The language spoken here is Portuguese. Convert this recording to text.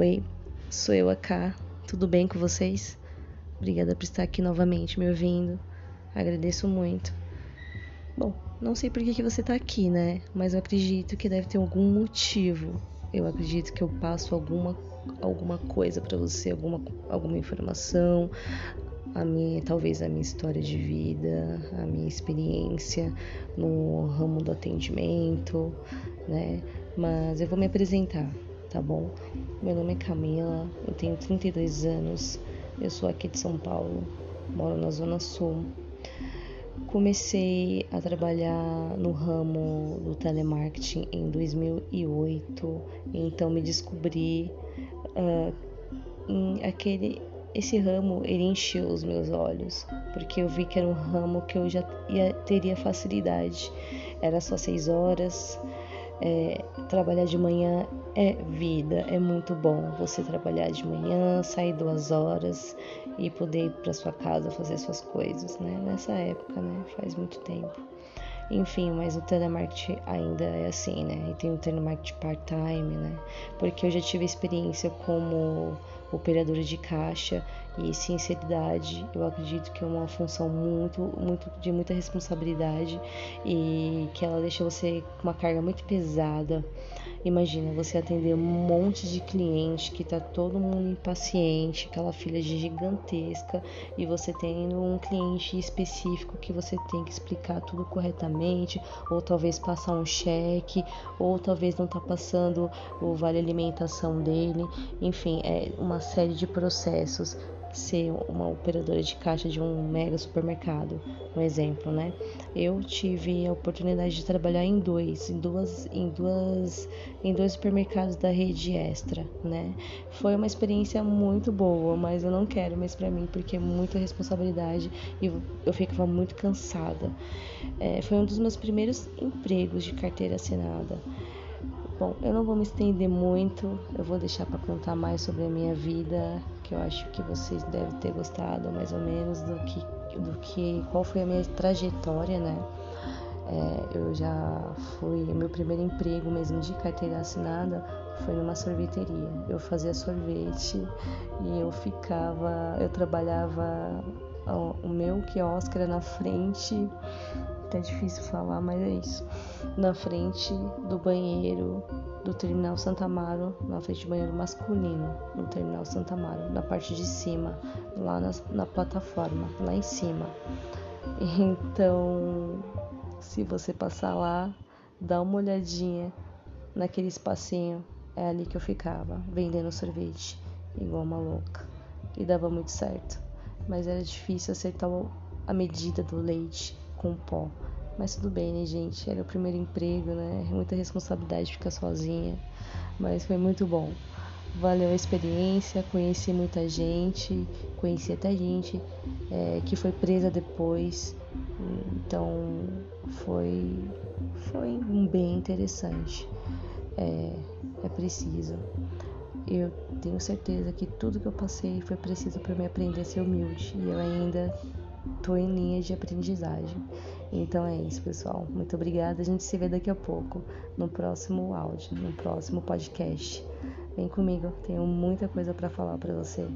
Oi, sou eu K. Tudo bem com vocês? Obrigada por estar aqui novamente me ouvindo. Agradeço muito. Bom, não sei por que, que você está aqui, né? Mas eu acredito que deve ter algum motivo. Eu acredito que eu passo alguma, alguma coisa para você, alguma, alguma informação, a minha, talvez a minha história de vida, a minha experiência no ramo do atendimento, né? Mas eu vou me apresentar tá bom? Meu nome é Camila, eu tenho 32 anos, eu sou aqui de São Paulo, moro na Zona Sul. Comecei a trabalhar no ramo do telemarketing em 2008, então me descobri uh, em aquele esse ramo ele encheu os meus olhos porque eu vi que era um ramo que eu já ia, teria facilidade era só seis horas é, trabalhar de manhã é vida, é muito bom você trabalhar de manhã, sair duas horas e poder ir para sua casa fazer suas coisas, né? Nessa época, né? Faz muito tempo. Enfim, mas o telemarketing ainda é assim, né? E tem o telemarketing part-time, né? Porque eu já tive experiência como operadora de caixa e sinceridade, eu acredito que é uma função muito, muito de muita responsabilidade e que ela deixa você com uma carga muito pesada. Imagina você atender um monte de cliente que tá todo mundo impaciente, aquela fila gigantesca e você tendo um cliente específico que você tem que explicar tudo corretamente, ou talvez passar um cheque, ou talvez não tá passando o vale alimentação dele. Enfim, é uma série de processos ser uma operadora de caixa de um mega supermercado, um exemplo, né? Eu tive a oportunidade de trabalhar em dois, em duas, em duas, em dois supermercados da rede Extra, né? Foi uma experiência muito boa, mas eu não quero mais para mim porque é muita responsabilidade e eu ficava muito cansada. É, foi um dos meus primeiros empregos de carteira assinada. Bom, eu não vou me estender muito, eu vou deixar para contar mais sobre a minha vida, que eu acho que vocês devem ter gostado mais ou menos do que, do que qual foi a minha trajetória, né? É, eu já fui, meu primeiro emprego mesmo de carteira assinada foi numa sorveteria. Eu fazia sorvete e eu ficava, eu trabalhava, o meu quiosque era na frente até difícil falar, mas é isso. Na frente do banheiro do terminal Santa Amaro, na frente do banheiro masculino, no terminal Santa Amaro, na parte de cima, lá na, na plataforma, lá em cima. Então, se você passar lá, dá uma olhadinha naquele espacinho, é ali que eu ficava, vendendo sorvete, igual uma louca. E dava muito certo, mas era difícil acertar a medida do leite com pó. Mas tudo bem, né, gente? Era o primeiro emprego, né? Muita responsabilidade ficar sozinha. Mas foi muito bom. Valeu a experiência, conheci muita gente, conheci até gente é, que foi presa depois. Então foi, foi bem interessante. É, é preciso. Eu tenho certeza que tudo que eu passei foi preciso para me aprender a ser humilde. E eu ainda tô em linha de aprendizagem. Então é isso, pessoal. Muito obrigada. A gente se vê daqui a pouco no próximo áudio, no próximo podcast. Vem comigo, tenho muita coisa para falar para você.